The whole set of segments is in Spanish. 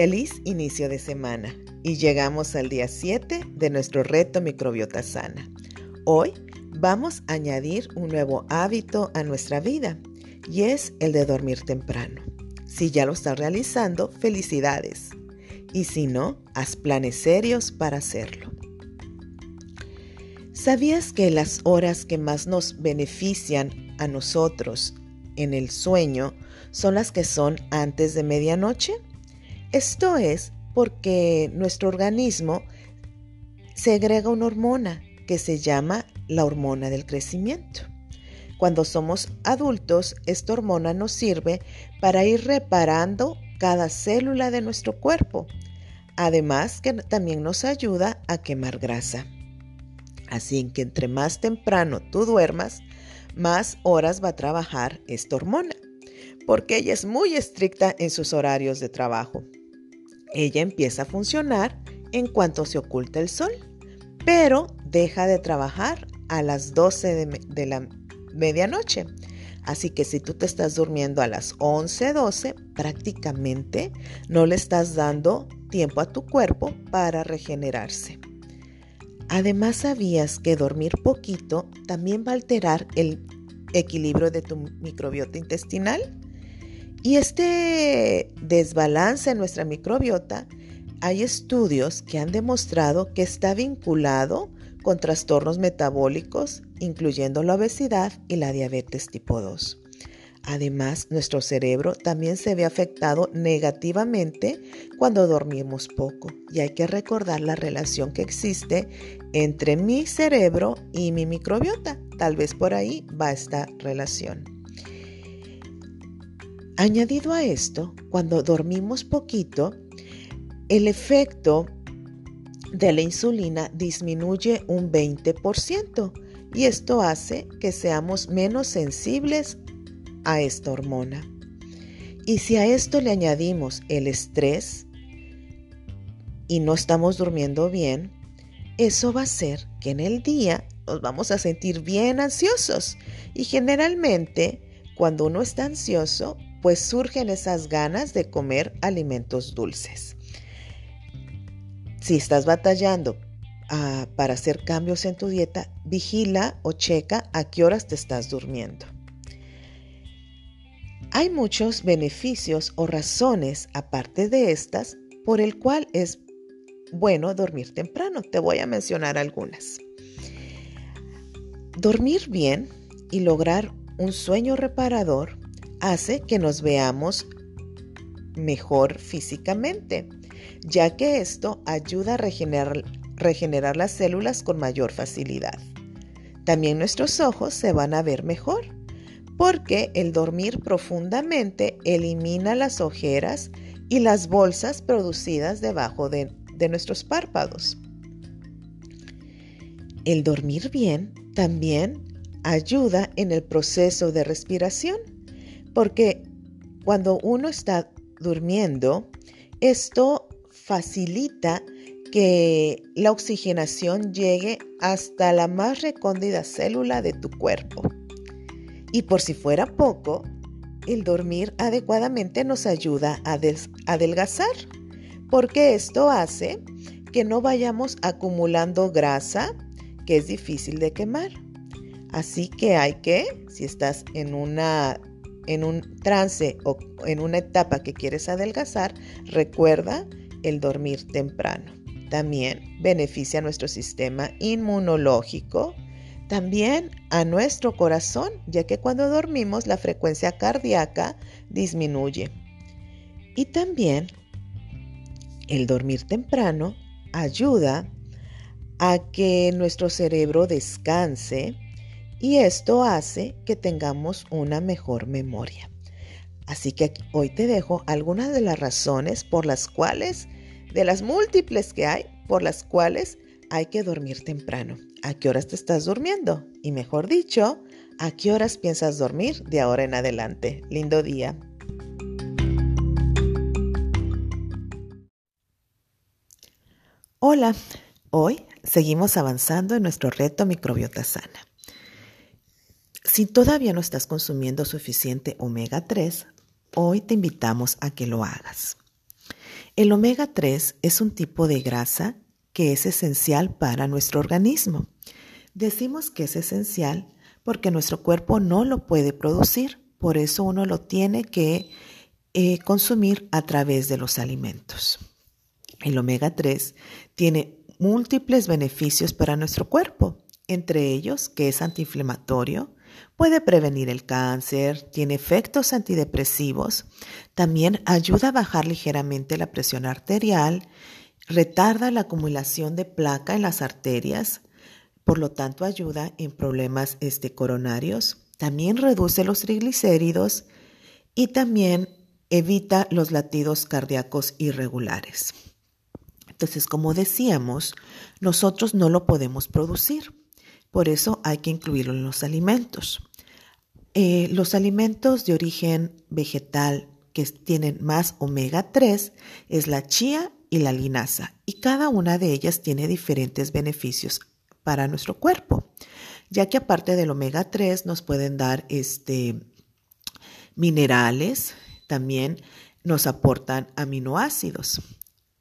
Feliz inicio de semana y llegamos al día 7 de nuestro reto microbiota sana. Hoy vamos a añadir un nuevo hábito a nuestra vida y es el de dormir temprano. Si ya lo estás realizando, felicidades. Y si no, haz planes serios para hacerlo. ¿Sabías que las horas que más nos benefician a nosotros en el sueño son las que son antes de medianoche? Esto es porque nuestro organismo segrega una hormona que se llama la hormona del crecimiento. Cuando somos adultos, esta hormona nos sirve para ir reparando cada célula de nuestro cuerpo, además que también nos ayuda a quemar grasa. Así que entre más temprano tú duermas, más horas va a trabajar esta hormona, porque ella es muy estricta en sus horarios de trabajo. Ella empieza a funcionar en cuanto se oculta el sol, pero deja de trabajar a las 12 de, la medianoche. Así que si tú te estás durmiendo a las 11, 12, prácticamente no le estás dando tiempo a tu cuerpo para regenerarse. Además, ¿sabías que dormir poquito también va a alterar el equilibrio de tu microbiota intestinal? Y este desbalance en nuestra microbiota, hay estudios que han demostrado que está vinculado con trastornos metabólicos, incluyendo la obesidad y la diabetes tipo 2. Además, nuestro cerebro también se ve afectado negativamente cuando dormimos poco y hay que recordar la relación que existe entre mi cerebro y mi microbiota. Tal vez por ahí va esta relación. Añadido a esto, cuando dormimos poquito, el efecto de la insulina disminuye un 20% y esto hace que seamos menos sensibles a esta hormona. Y si a esto le añadimos el estrés y no estamos durmiendo bien, eso va a hacer que en el día nos vamos a sentir bien ansiosos. Y generalmente cuando uno está ansioso, pues surgen esas ganas de comer alimentos dulces. Si estás batallando ah, para hacer cambios en tu dieta, vigila o checa a qué horas te estás durmiendo. Hay muchos beneficios o razones, aparte de estas, por el cual es bueno dormir temprano. Te voy a mencionar algunas. Dormir bien y lograr un sueño reparador hace que nos veamos mejor físicamente, ya que esto ayuda a regenerar, regenerar las células con mayor facilidad. También nuestros ojos se van a ver mejor porque el dormir profundamente elimina las ojeras y las bolsas producidas debajo de, nuestros párpados. El dormir bien también ayuda en el proceso de respiración, porque cuando uno está durmiendo, esto facilita que la oxigenación llegue hasta la más recóndita célula de tu cuerpo. Y por si fuera poco, el dormir adecuadamente nos ayuda a adelgazar, porque esto hace que no vayamos acumulando grasa que es difícil de quemar. Así que hay que, si estás en una en un trance o en una etapa que quieres adelgazar, recuerda el dormir temprano. También beneficia a nuestro sistema inmunológico, también a nuestro corazón, ya que cuando dormimos la frecuencia cardíaca disminuye. Y también el dormir temprano ayuda a que nuestro cerebro descanse y esto hace que tengamos una mejor memoria. Así que hoy te dejo algunas de las razones por las cuales, de las múltiples que hay, por las cuales hay que dormir temprano. ¿A qué horas te estás durmiendo? Y mejor dicho, ¿a qué horas piensas dormir de ahora en adelante? Lindo día. Hola, hoy seguimos avanzando en nuestro reto microbiota sana. Si todavía no estás consumiendo suficiente omega 3, hoy te invitamos a que lo hagas. El omega 3 es un tipo de grasa que es esencial para nuestro organismo. Decimos que es esencial porque nuestro cuerpo no lo puede producir, por eso uno lo tiene que eh, consumir a través de los alimentos. El omega 3 tiene múltiples beneficios para nuestro cuerpo, entre ellos que es antiinflamatorio, Puede prevenir el cáncer, tiene efectos antidepresivos, también ayuda a bajar ligeramente la presión arterial, retarda la acumulación de placa en las arterias, por lo tanto ayuda en problemas este, coronarios, también reduce los triglicéridos y también evita los latidos cardíacos irregulares. Entonces, como decíamos, nosotros no lo podemos producir. Por eso hay que incluirlo en los alimentos. Eh, los alimentos de origen vegetal que tienen más omega 3 es la chía y la linaza y cada una de ellas tiene diferentes beneficios para nuestro cuerpo, ya que aparte del omega 3 nos pueden dar este, minerales, también nos aportan aminoácidos.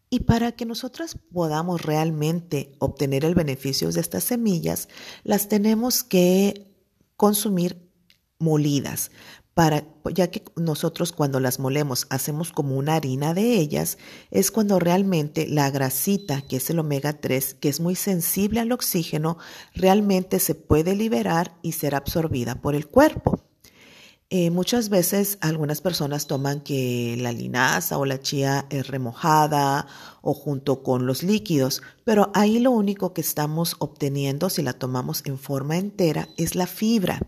Y para que nosotras podamos realmente obtener el beneficio de estas semillas, las tenemos que consumir molidas, para, ya que nosotros cuando las molemos hacemos como una harina de ellas, es cuando realmente la grasita, que es el omega 3, que es muy sensible al oxígeno, realmente se puede liberar y ser absorbida por el cuerpo. Eh, muchas veces algunas personas toman que la linaza o la chía es remojada o junto con los líquidos, pero ahí lo único que estamos obteniendo si la tomamos en forma entera es la fibra.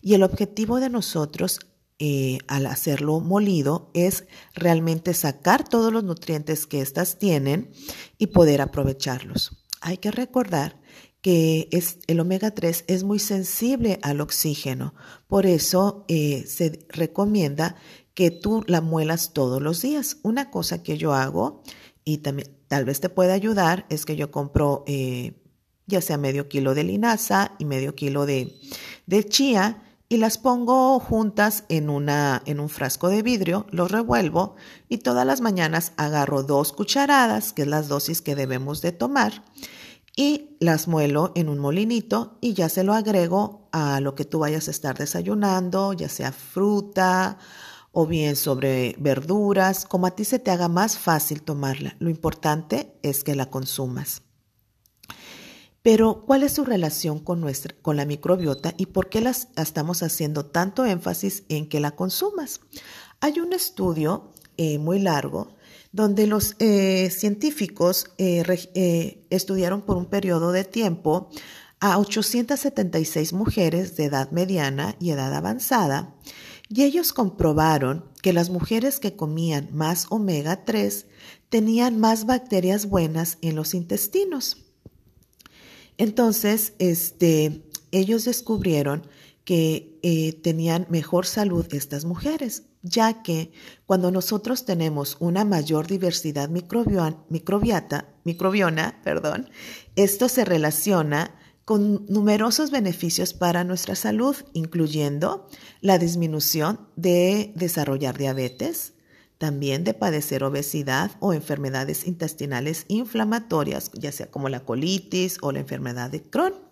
Y el objetivo de nosotros eh, al hacerlo molido es realmente sacar todos los nutrientes que éstas tienen y poder aprovecharlos. Hay que recordar que es, el omega 3 es muy sensible al oxígeno. Por eso eh, se recomienda que tú la muelas todos los días. Una cosa que yo hago y también tal vez te pueda ayudar es que yo compro eh, ya sea medio kilo de linaza y medio kilo de, de chía y las pongo juntas en, una, en un frasco de vidrio, los revuelvo y todas las mañanas agarro dos cucharadas, que es las dosis que debemos de tomar, y las muelo en un molinito y ya se lo agrego a lo que tú vayas a estar desayunando, ya sea fruta o bien sobre verduras, como a ti se te haga más fácil tomarla. Lo importante es que la consumas. Pero, ¿cuál es su relación con, nuestra, con la microbiota y por qué las estamos haciendo tanto énfasis en que la consumas? Hay un estudio eh, muy largo donde los eh, científicos eh, eh, estudiaron por un periodo de tiempo a 876 mujeres de edad mediana y edad avanzada, y ellos comprobaron que las mujeres que comían más omega 3 tenían más bacterias buenas en los intestinos. Entonces, este, ellos descubrieron que tenían mejor salud estas mujeres ya que cuando nosotros tenemos una mayor diversidad microbiata, microbiona, perdón, esto se relaciona con numerosos beneficios para nuestra salud, incluyendo la disminución de desarrollar diabetes, también de padecer obesidad o enfermedades intestinales inflamatorias, ya sea como la colitis o la enfermedad de Crohn.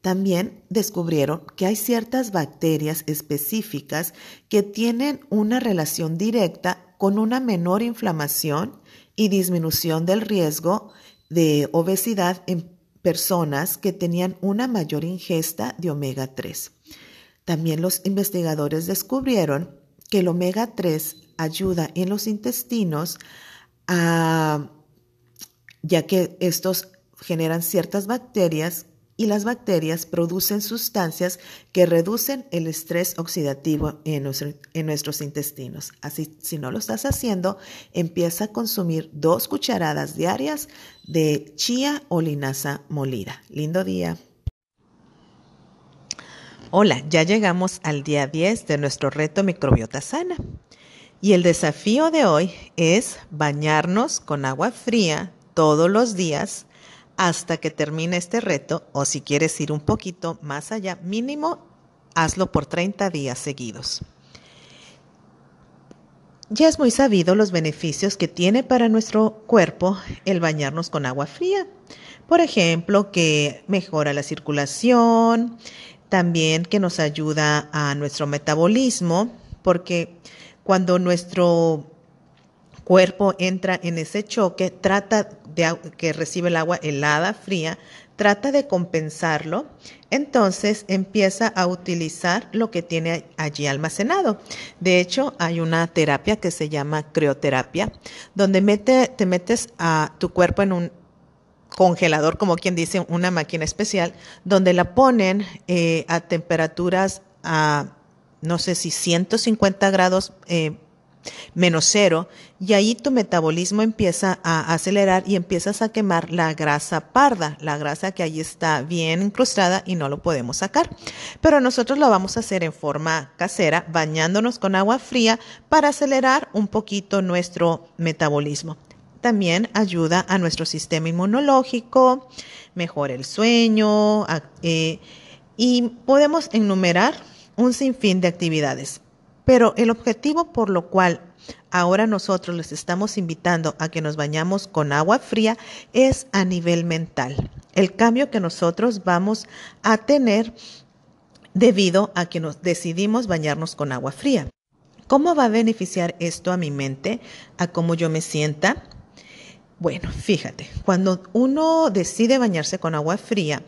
También descubrieron que hay ciertas bacterias específicas que tienen una relación directa con una menor inflamación y disminución del riesgo de obesidad en personas que tenían una mayor ingesta de omega 3. También los investigadores descubrieron que el omega 3 ayuda en los intestinos a, ya que estos generan ciertas bacterias y las bacterias producen sustancias que reducen el estrés oxidativo en, nuestros intestinos. Así, si no lo estás haciendo, empieza a consumir dos cucharadas diarias de chía o linaza molida. Lindo día. Hola, ya llegamos al día 10 de nuestro reto microbiota sana. Y el desafío de hoy es bañarnos con agua fría todos los días hasta que termine este reto o si quieres ir un poquito más allá, mínimo hazlo por 30 días seguidos. Ya es muy sabido los beneficios que tiene para nuestro cuerpo el bañarnos con agua fría. Por ejemplo, que mejora la circulación, también que nos ayuda a nuestro metabolismo, porque cuando nuestro cuerpo entra en ese choque, trata que recibe el agua helada, fría, trata de compensarlo, entonces empieza a utilizar lo que tiene allí almacenado. De hecho, hay una terapia que se llama crioterapia, donde te metes a tu cuerpo en un congelador, como quien dice, una máquina especial, donde la ponen eh, a temperaturas a, no sé si 150 grados eh, menos cero, y ahí tu metabolismo empieza a acelerar y empiezas a quemar la grasa parda, la grasa que ahí está bien incrustada y no lo podemos sacar. Pero nosotros lo vamos a hacer en forma casera, bañándonos con agua fría para acelerar un poquito nuestro metabolismo. También ayuda a nuestro sistema inmunológico, mejora el sueño eh, y podemos enumerar un sinfín de actividades. Pero el objetivo por lo cual ahora nosotros les estamos invitando a que nos bañamos con agua fría es a nivel mental. El cambio que nosotros vamos a tener debido a que nos decidimos bañarnos con agua fría. ¿Cómo va a beneficiar esto a mi mente, a cómo yo me sienta? Bueno, fíjate, cuando uno decide bañarse con agua fría,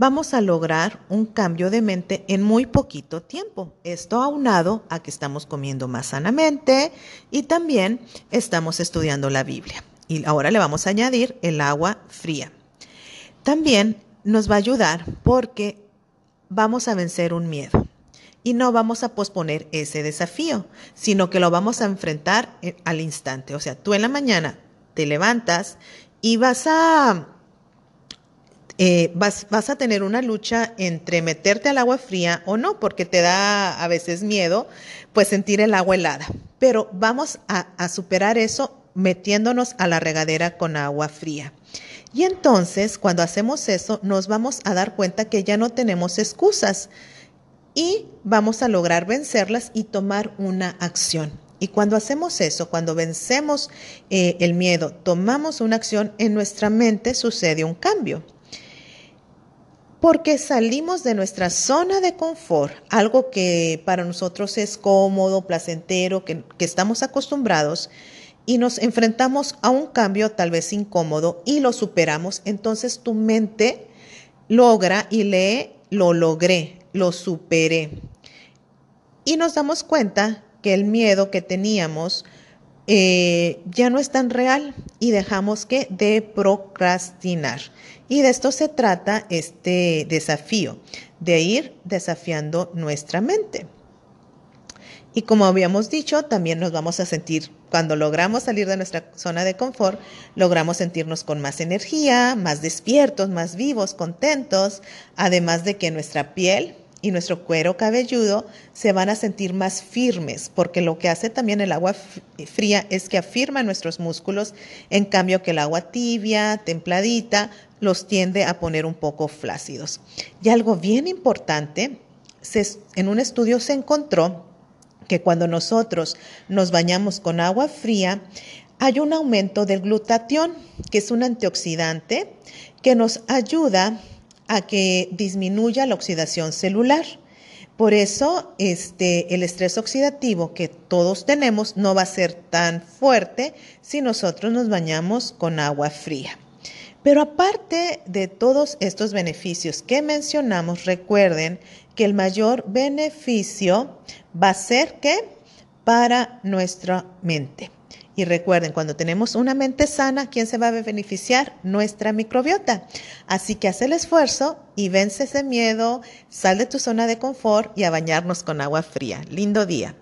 vamos a lograr un cambio de mente en muy poquito tiempo. Esto aunado a que estamos comiendo más sanamente y también estamos estudiando la Biblia. Y ahora le vamos a añadir el agua fría. También nos va a ayudar porque vamos a vencer un miedo y no vamos a posponer ese desafío, sino que lo vamos a enfrentar eh, al instante. O sea, tú en la mañana te levantas y vas a eh, vas, a tener una lucha entre meterte al agua fría o no, porque te da a veces miedo, pues sentir el agua helada. Pero vamos a, a superar eso metiéndonos a la regadera con agua fría. Y entonces, cuando hacemos eso, nos vamos a dar cuenta que ya no tenemos excusas y vamos a lograr vencerlas y tomar una acción. Y cuando hacemos eso, cuando vencemos eh, el miedo, tomamos una acción, en nuestra mente sucede un cambio porque salimos de nuestra zona de confort, algo que para nosotros es cómodo, placentero, que, estamos acostumbrados, y nos enfrentamos a un cambio tal vez incómodo y lo superamos, entonces tu mente logra y lee, lo logré, lo superé. Y nos damos cuenta que el miedo que teníamos eh, ya no es tan real y dejamos que de procrastinar. Y de esto se trata este desafío, de ir desafiando nuestra mente. Y como habíamos dicho, también nos vamos a sentir, cuando logramos salir de nuestra zona de confort, logramos sentirnos con más energía, más despiertos, más vivos, contentos, además de que nuestra piel y nuestro cuero cabelludo se van a sentir más firmes, porque lo que hace también el agua fría es que afirma nuestros músculos, en cambio que el agua tibia, templadita, los tiende a poner un poco flácidos. Y algo bien importante, en un estudio se encontró que cuando nosotros nos bañamos con agua fría, hay un aumento del glutatión, que es un antioxidante que nos ayuda a que disminuya la oxidación celular. Por eso, este, el estrés oxidativo que todos tenemos no va a ser tan fuerte si nosotros nos bañamos con agua fría. Pero aparte de todos estos beneficios que mencionamos, recuerden que el mayor beneficio va a ser que para nuestra mente. Y recuerden, cuando tenemos una mente sana, ¿quién se va a beneficiar? Nuestra microbiota. Así que haz el esfuerzo y vence ese miedo, sal de tu zona de confort y a bañarnos con agua fría. Lindo día.